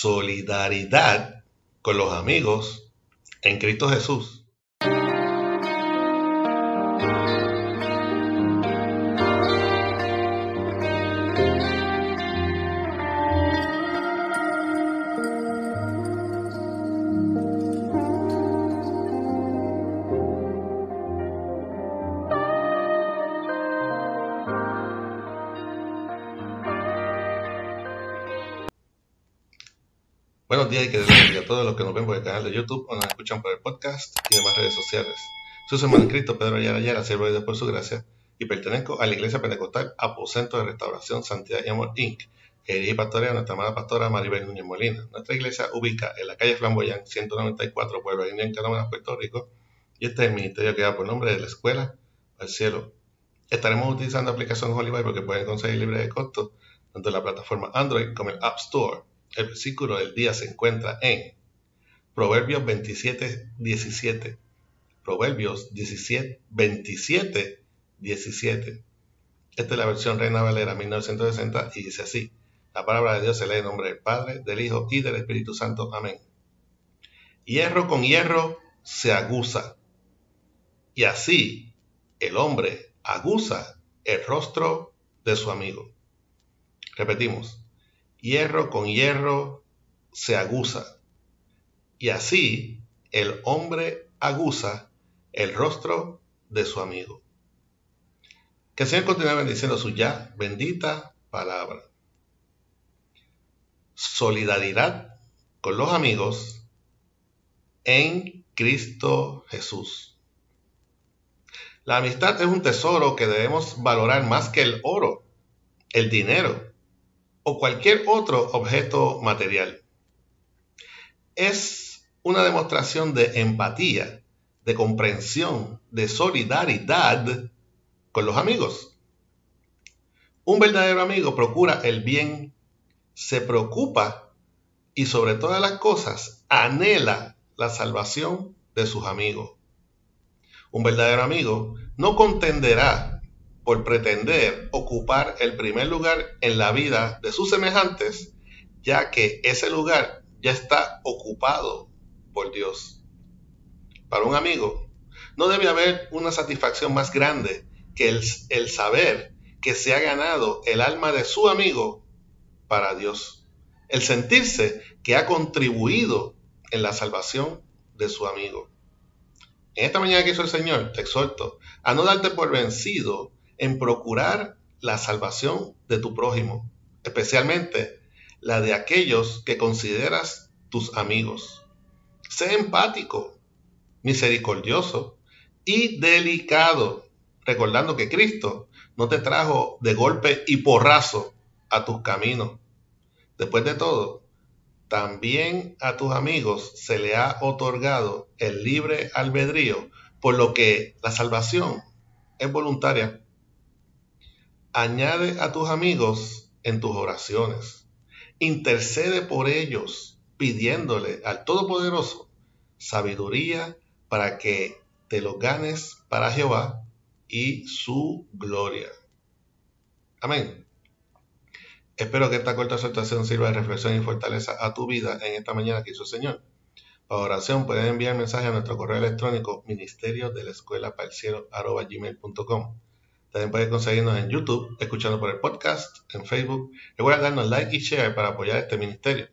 solidaridad con los amigos en Cristo Jesús. Buenos días y que les a todos los que nos ven por el canal de YouTube o nos escuchan por el podcast y demás redes sociales. Soy su hermano Cristo Pedro Ayala Ayala, siervo de Dios por su gracia, y pertenezco a la Iglesia Pentecostal Aposento de Restauración Santidad y Amor Inc., que dirige pastorea nuestra amada pastora Maribel Núñez Molina. Nuestra iglesia ubica en la calle Flamboyán 194, Pueblo Indio, en Canadá, Puerto Rico, y este es el ministerio que da por nombre de la Escuela al Cielo. Estaremos utilizando aplicación Holy Bible que pueden conseguir libre de costo tanto la plataforma Android como el App Store el versículo del día se encuentra en Proverbios 27, 17. Proverbios 17, 27, 17. Esta es la versión Reina Valera 1960 y dice así. La palabra de Dios se lee en nombre del Padre, del Hijo y del Espíritu Santo. Amén. Hierro con hierro se aguza. Y así el hombre aguza el rostro de su amigo. Repetimos hierro con hierro se aguza. Y así el hombre aguza el rostro de su amigo. Que el Señor continúe bendiciendo su ya bendita palabra. Solidaridad con los amigos en Cristo Jesús. La amistad es un tesoro que debemos valorar más que el oro, el dinero o cualquier otro objeto material. Es una demostración de empatía, de comprensión, de solidaridad con los amigos. Un verdadero amigo procura el bien, se preocupa y sobre todas las cosas anhela la salvación de sus amigos. Un verdadero amigo no contenderá por pretender ocupar el primer lugar en la vida de sus semejantes, ya que ese lugar ya está ocupado por Dios. Para un amigo, no debe haber una satisfacción más grande que el, saber que se ha ganado el alma de su amigo para Dios. El sentirse que ha contribuido en la salvación de su amigo. En esta mañana que hizo el Señor, te exhorto a no darte por vencido en procurar la salvación de tu prójimo, especialmente la de aquellos que consideras tus amigos. Sé empático, misericordioso y delicado, recordando que Cristo no te trajo de golpe y porrazo a tus caminos. Después de todo, también a tus amigos se le ha otorgado el libre albedrío, por lo que la salvación es voluntaria. Añade a tus amigos en tus oraciones. Intercede por ellos, pidiéndole al Todopoderoso sabiduría para que te lo ganes para Jehová y su gloria. Amén. Espero que esta corta exhortación sirva de reflexión y fortaleza a tu vida en esta mañana que hizo el Señor. Para oración pueden enviar mensaje a nuestro correo electrónico ministerio de la escuela para el cielo. También puedes conseguirnos en YouTube, escuchando por el podcast, en Facebook. Recuerda darnos like y share para apoyar este ministerio.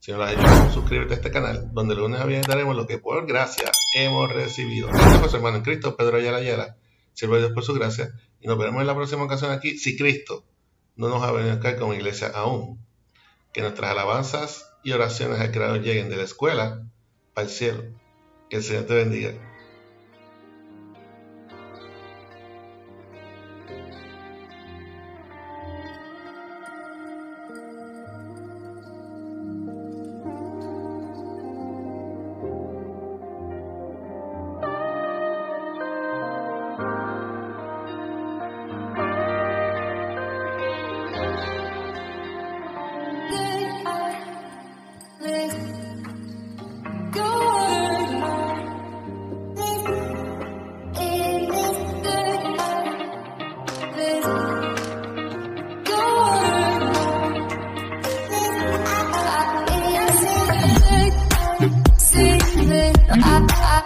Si no lo has hecho, suscríbete a este canal, donde el lunes a viernes daremos lo que por gracia hemos recibido. Este fue su hermano en Cristo, Pedro Ayala Ayala. Sirve a Dios por su gracia. Y nos veremos en la próxima ocasión aquí, si Cristo no nos ha venido acá como iglesia aún. Que nuestras alabanzas y oraciones al Creador lleguen de la escuela al cielo. Que el Señor te bendiga.